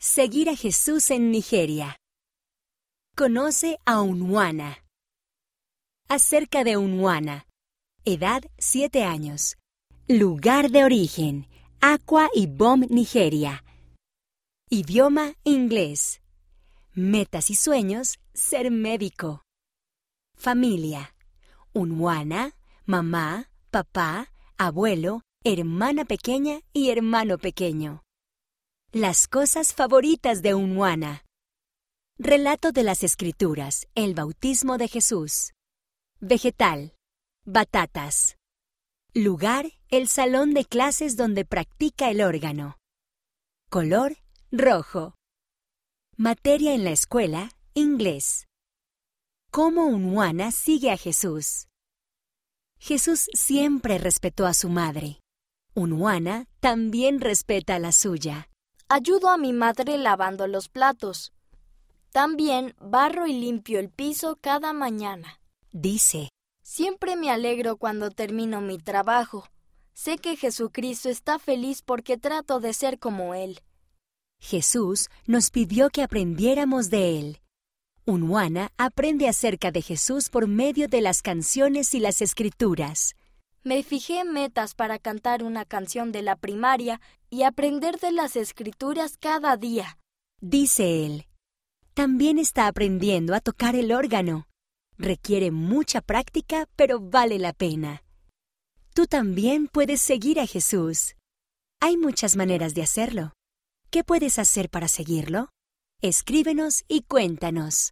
Seguir a Jesús en Nigeria. Conoce a Unwana. Acerca de Unwana. Edad 7 años. Lugar de origen. Aqua y Bom, Nigeria. Idioma inglés. Metas y sueños, ser médico. Familia. Unwana, mamá, papá, abuelo, hermana pequeña y hermano pequeño. Las cosas favoritas de Unwana. Relato de las Escrituras, el bautismo de Jesús. Vegetal. Batatas. Lugar, el salón de clases donde practica el órgano. Color, rojo. Materia en la escuela, inglés. ¿Cómo Unwana sigue a Jesús? Jesús siempre respetó a su madre. Unwana también respeta a la suya. Ayudo a mi madre lavando los platos. También barro y limpio el piso cada mañana. Dice, Siempre me alegro cuando termino mi trabajo. Sé que Jesucristo está feliz porque trato de ser como Él. Jesús nos pidió que aprendiéramos de Él. Unwana aprende acerca de Jesús por medio de las canciones y las escrituras. Me fijé metas para cantar una canción de la primaria y aprender de las escrituras cada día. Dice él. También está aprendiendo a tocar el órgano. Requiere mucha práctica, pero vale la pena. Tú también puedes seguir a Jesús. Hay muchas maneras de hacerlo. ¿Qué puedes hacer para seguirlo? Escríbenos y cuéntanos.